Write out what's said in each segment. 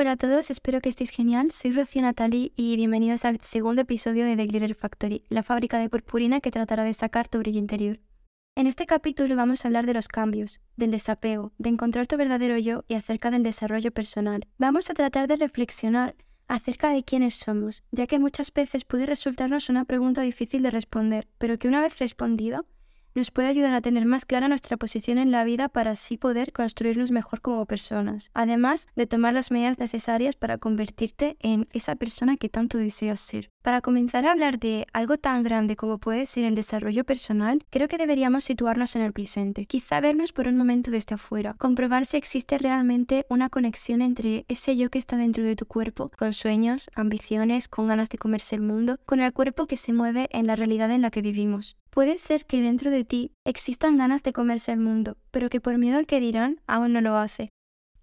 Hola a todos, espero que estéis genial. Soy Rocío Natali y bienvenidos al segundo episodio de The Glitter Factory, la fábrica de purpurina que tratará de sacar tu brillo interior. En este capítulo vamos a hablar de los cambios, del desapego, de encontrar tu verdadero yo y acerca del desarrollo personal. Vamos a tratar de reflexionar acerca de quiénes somos, ya que muchas veces puede resultarnos una pregunta difícil de responder, pero que una vez respondida, nos puede ayudar a tener más clara nuestra posición en la vida para así poder construirnos mejor como personas, además de tomar las medidas necesarias para convertirte en esa persona que tanto deseas ser. Para comenzar a hablar de algo tan grande como puede ser el desarrollo personal, creo que deberíamos situarnos en el presente, quizá vernos por un momento desde afuera, comprobar si existe realmente una conexión entre ese yo que está dentro de tu cuerpo, con sueños, ambiciones, con ganas de comerse el mundo, con el cuerpo que se mueve en la realidad en la que vivimos. Puede ser que dentro de ti existan ganas de comerse el mundo, pero que por miedo al que dirán aún no lo hace.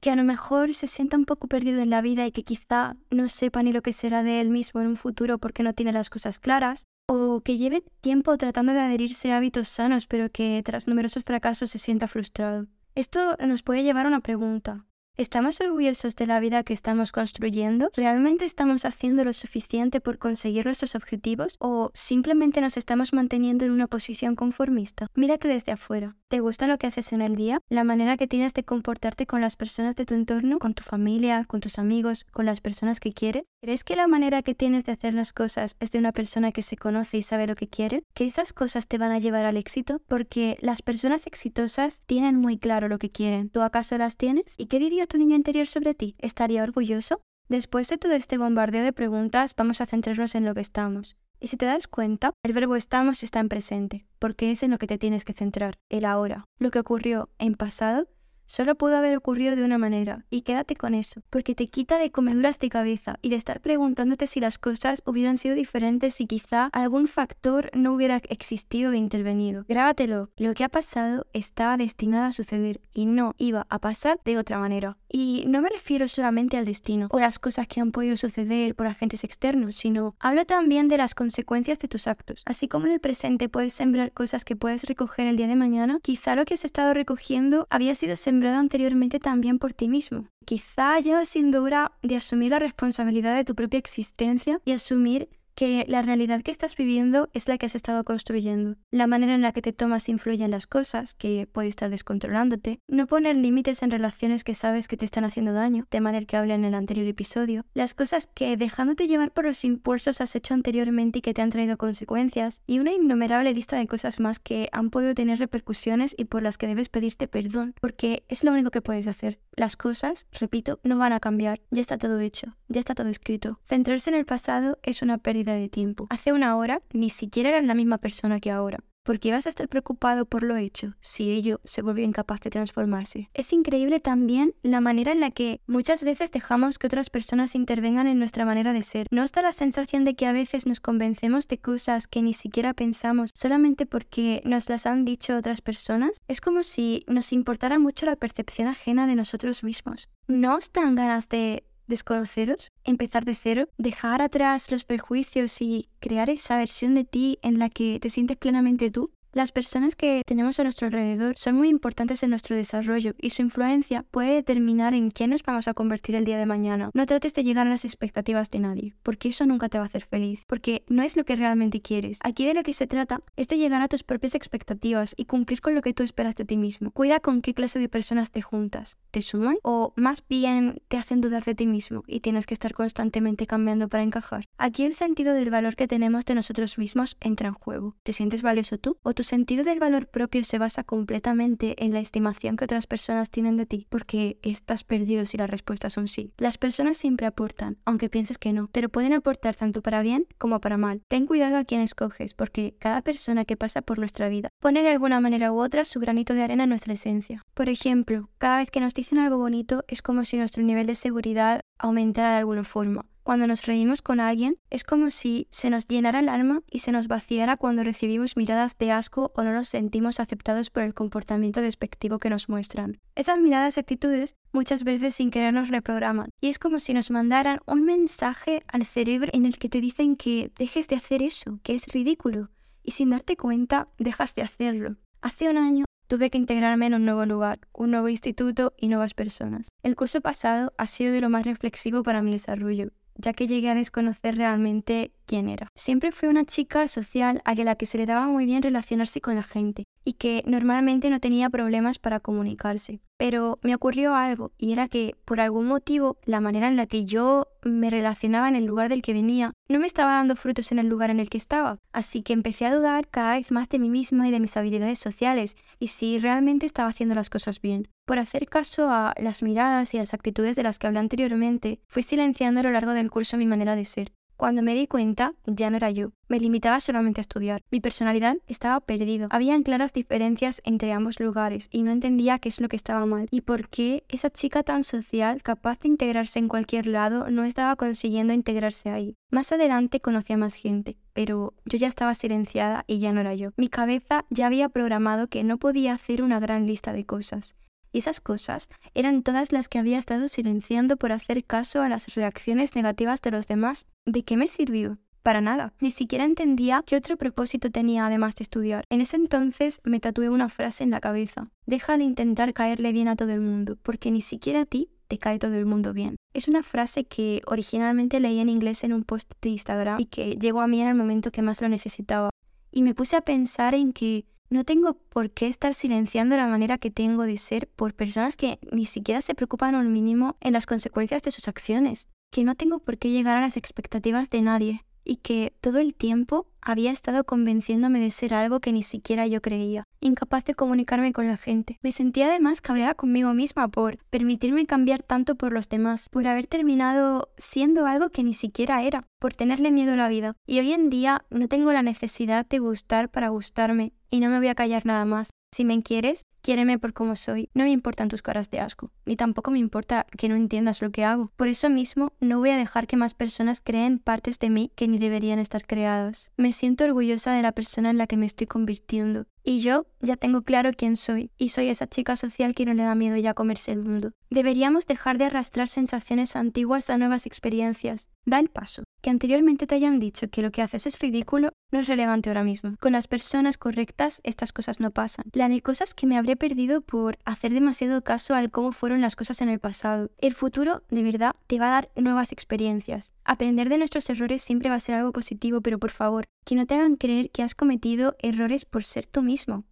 Que a lo mejor se sienta un poco perdido en la vida y que quizá no sepa ni lo que será de él mismo en un futuro porque no tiene las cosas claras. O que lleve tiempo tratando de adherirse a hábitos sanos pero que tras numerosos fracasos se sienta frustrado. Esto nos puede llevar a una pregunta. ¿Estamos orgullosos de la vida que estamos construyendo? ¿Realmente estamos haciendo lo suficiente por conseguir nuestros objetivos? ¿O simplemente nos estamos manteniendo en una posición conformista? Mírate desde afuera. ¿Te gusta lo que haces en el día? ¿La manera que tienes de comportarte con las personas de tu entorno? ¿Con tu familia? ¿Con tus amigos? ¿Con las personas que quieres? ¿Crees que la manera que tienes de hacer las cosas es de una persona que se conoce y sabe lo que quiere? ¿Que esas cosas te van a llevar al éxito? Porque las personas exitosas tienen muy claro lo que quieren. ¿Tú acaso las tienes? ¿Y qué dirías tu niño interior sobre ti? ¿Estaría orgulloso? Después de todo este bombardeo de preguntas, vamos a centrarnos en lo que estamos. Y si te das cuenta, el verbo estamos está en presente, porque es en lo que te tienes que centrar, el ahora. Lo que ocurrió en pasado Solo pudo haber ocurrido de una manera, y quédate con eso, porque te quita de comeduras de cabeza y de estar preguntándote si las cosas hubieran sido diferentes si quizá algún factor no hubiera existido e intervenido. Grábatelo, lo que ha pasado estaba destinado a suceder y no iba a pasar de otra manera. Y no me refiero solamente al destino o las cosas que han podido suceder por agentes externos, sino hablo también de las consecuencias de tus actos. Así como en el presente puedes sembrar cosas que puedes recoger el día de mañana, quizá lo que has estado recogiendo había sido sembrado anteriormente también por ti mismo. Quizá llevas siendo hora de asumir la responsabilidad de tu propia existencia y asumir que la realidad que estás viviendo es la que has estado construyendo. La manera en la que te tomas influye en las cosas, que puede estar descontrolándote. No poner límites en relaciones que sabes que te están haciendo daño, tema del que hablé en el anterior episodio. Las cosas que dejándote llevar por los impulsos has hecho anteriormente y que te han traído consecuencias. Y una innumerable lista de cosas más que han podido tener repercusiones y por las que debes pedirte perdón, porque es lo único que puedes hacer. Las cosas, repito, no van a cambiar. Ya está todo hecho, ya está todo escrito. Centrarse en el pasado es una pérdida de tiempo. Hace una hora ni siquiera eras la misma persona que ahora. porque vas a estar preocupado por lo hecho si ello se volvió incapaz de transformarse? Es increíble también la manera en la que muchas veces dejamos que otras personas intervengan en nuestra manera de ser. ¿No está la sensación de que a veces nos convencemos de cosas que ni siquiera pensamos solamente porque nos las han dicho otras personas? Es como si nos importara mucho la percepción ajena de nosotros mismos. ¿No os ganas de desconoceros, empezar de cero, dejar atrás los prejuicios y crear esa versión de ti en la que te sientes plenamente tú. Las personas que tenemos a nuestro alrededor son muy importantes en nuestro desarrollo y su influencia puede determinar en quién nos vamos a convertir el día de mañana. No trates de llegar a las expectativas de nadie, porque eso nunca te va a hacer feliz, porque no es lo que realmente quieres. Aquí de lo que se trata es de llegar a tus propias expectativas y cumplir con lo que tú esperas de ti mismo. Cuida con qué clase de personas te juntas. ¿Te suman o más bien te hacen dudar de ti mismo y tienes que estar constantemente cambiando para encajar? Aquí el sentido del valor que tenemos de nosotros mismos entra en juego. ¿Te sientes valioso tú o tu sentido del valor propio se basa completamente en la estimación que otras personas tienen de ti, porque estás perdido si las respuestas son sí. Las personas siempre aportan, aunque pienses que no, pero pueden aportar tanto para bien como para mal. Ten cuidado a quién escoges, porque cada persona que pasa por nuestra vida pone de alguna manera u otra su granito de arena en nuestra esencia. Por ejemplo, cada vez que nos dicen algo bonito es como si nuestro nivel de seguridad aumentara de alguna forma. Cuando nos reímos con alguien es como si se nos llenara el alma y se nos vaciara cuando recibimos miradas de asco o no nos sentimos aceptados por el comportamiento despectivo que nos muestran. Esas miradas y actitudes muchas veces sin querer nos reprograman y es como si nos mandaran un mensaje al cerebro en el que te dicen que dejes de hacer eso, que es ridículo y sin darte cuenta dejas de hacerlo. Hace un año Tuve que integrarme en un nuevo lugar, un nuevo instituto y nuevas personas. El curso pasado ha sido de lo más reflexivo para mi desarrollo, ya que llegué a desconocer realmente quién era. Siempre fui una chica social a la que se le daba muy bien relacionarse con la gente y que normalmente no tenía problemas para comunicarse. Pero me ocurrió algo y era que por algún motivo la manera en la que yo me relacionaba en el lugar del que venía no me estaba dando frutos en el lugar en el que estaba. Así que empecé a dudar cada vez más de mí misma y de mis habilidades sociales y si realmente estaba haciendo las cosas bien. Por hacer caso a las miradas y las actitudes de las que hablé anteriormente, fui silenciando a lo largo del curso mi manera de ser. Cuando me di cuenta, ya no era yo. Me limitaba solamente a estudiar. Mi personalidad estaba perdida. Habían claras diferencias entre ambos lugares y no entendía qué es lo que estaba mal y por qué esa chica tan social, capaz de integrarse en cualquier lado, no estaba consiguiendo integrarse ahí. Más adelante conocí a más gente, pero yo ya estaba silenciada y ya no era yo. Mi cabeza ya había programado que no podía hacer una gran lista de cosas y esas cosas eran todas las que había estado silenciando por hacer caso a las reacciones negativas de los demás. ¿De qué me sirvió? Para nada. Ni siquiera entendía qué otro propósito tenía además de estudiar. En ese entonces me tatué una frase en la cabeza. Deja de intentar caerle bien a todo el mundo, porque ni siquiera a ti te cae todo el mundo bien. Es una frase que originalmente leí en inglés en un post de Instagram y que llegó a mí en el momento que más lo necesitaba. Y me puse a pensar en que no tengo por qué estar silenciando la manera que tengo de ser por personas que ni siquiera se preocupan al mínimo en las consecuencias de sus acciones, que no tengo por qué llegar a las expectativas de nadie y que todo el tiempo había estado convenciéndome de ser algo que ni siquiera yo creía, incapaz de comunicarme con la gente. Me sentía además cabreada conmigo misma por permitirme cambiar tanto por los demás, por haber terminado siendo algo que ni siquiera era, por tenerle miedo a la vida. Y hoy en día no tengo la necesidad de gustar para gustarme, y no me voy a callar nada más. Si me quieres, quiéreme por como soy. No me importan tus caras de asco, ni tampoco me importa que no entiendas lo que hago. Por eso mismo, no voy a dejar que más personas creen partes de mí que ni deberían estar creadas. Me siento orgullosa de la persona en la que me estoy convirtiendo. Y yo ya tengo claro quién soy, y soy esa chica social que no le da miedo ya comerse el mundo. Deberíamos dejar de arrastrar sensaciones antiguas a nuevas experiencias. Da el paso. Que anteriormente te hayan dicho que lo que haces es ridículo no es relevante ahora mismo. Con las personas correctas estas cosas no pasan. Plan de cosas que me habré perdido por hacer demasiado caso al cómo fueron las cosas en el pasado. El futuro, de verdad, te va a dar nuevas experiencias. Aprender de nuestros errores siempre va a ser algo positivo, pero por favor, que no te hagan creer que has cometido errores por ser tú mismo.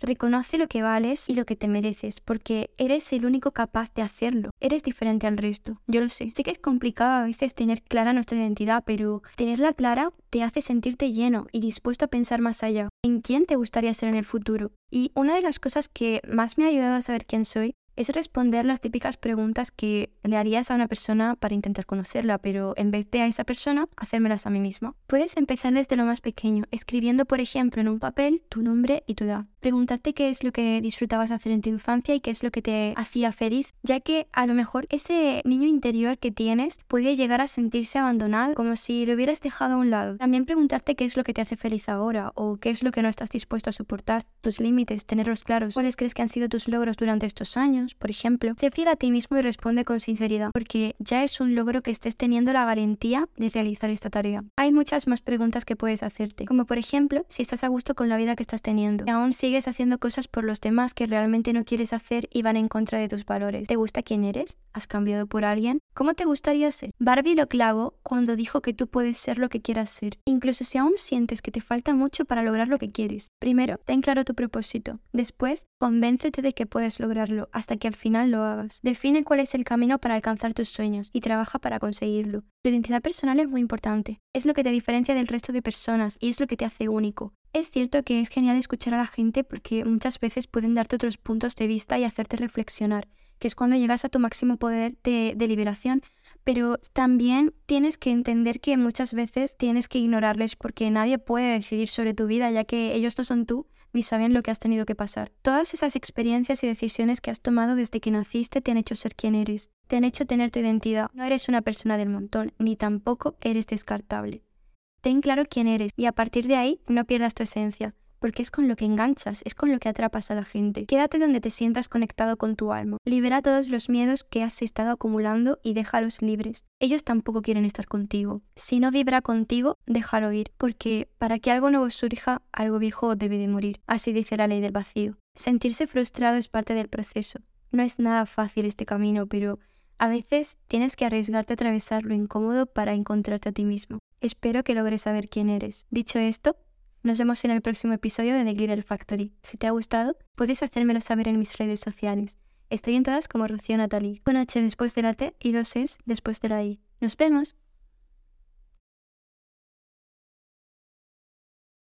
Reconoce lo que vales y lo que te mereces, porque eres el único capaz de hacerlo. Eres diferente al resto, yo lo sé. Sé que es complicado a veces tener clara nuestra identidad, pero tenerla clara te hace sentirte lleno y dispuesto a pensar más allá. ¿En quién te gustaría ser en el futuro? Y una de las cosas que más me ha ayudado a saber quién soy es responder las típicas preguntas que le harías a una persona para intentar conocerla, pero en vez de a esa persona, hacérmelas a mí misma. Puedes empezar desde lo más pequeño, escribiendo, por ejemplo, en un papel tu nombre y tu edad. Preguntarte qué es lo que disfrutabas hacer en tu infancia y qué es lo que te hacía feliz, ya que a lo mejor ese niño interior que tienes puede llegar a sentirse abandonado, como si lo hubieras dejado a un lado. También preguntarte qué es lo que te hace feliz ahora o qué es lo que no estás dispuesto a soportar, tus límites, tenerlos claros, cuáles crees que han sido tus logros durante estos años por ejemplo, sé fiel a ti mismo y responde con sinceridad, porque ya es un logro que estés teniendo la valentía de realizar esta tarea. Hay muchas más preguntas que puedes hacerte, como por ejemplo, si estás a gusto con la vida que estás teniendo, y aún sigues haciendo cosas por los demás que realmente no quieres hacer y van en contra de tus valores. ¿Te gusta quién eres? ¿Has cambiado por alguien? ¿Cómo te gustaría ser? Barbie lo clavo cuando dijo que tú puedes ser lo que quieras ser, incluso si aún sientes que te falta mucho para lograr lo que quieres. Primero, ten claro tu propósito. Después, convéncete de que puedes lograrlo hasta que al final lo hagas. Define cuál es el camino para alcanzar tus sueños y trabaja para conseguirlo. Tu identidad personal es muy importante. Es lo que te diferencia del resto de personas y es lo que te hace único. Es cierto que es genial escuchar a la gente porque muchas veces pueden darte otros puntos de vista y hacerte reflexionar, que es cuando llegas a tu máximo poder de, de liberación, pero también tienes que entender que muchas veces tienes que ignorarles porque nadie puede decidir sobre tu vida ya que ellos no son tú ni saben lo que has tenido que pasar. Todas esas experiencias y decisiones que has tomado desde que naciste te han hecho ser quien eres, te han hecho tener tu identidad. No eres una persona del montón, ni tampoco eres descartable. Ten claro quién eres y a partir de ahí no pierdas tu esencia porque es con lo que enganchas, es con lo que atrapas a la gente. Quédate donde te sientas conectado con tu alma. Libera todos los miedos que has estado acumulando y déjalos libres. Ellos tampoco quieren estar contigo. Si no vibra contigo, déjalo ir, porque para que algo nuevo surja, algo viejo debe de morir. Así dice la ley del vacío. Sentirse frustrado es parte del proceso. No es nada fácil este camino, pero a veces tienes que arriesgarte a atravesar lo incómodo para encontrarte a ti mismo. Espero que logres saber quién eres. Dicho esto, nos vemos en el próximo episodio de The Glitter Factory. Si te ha gustado, puedes hacérmelo saber en mis redes sociales. Estoy en todas como Rocío Natalie, con H después de la T y dos S después de la I. ¡Nos vemos!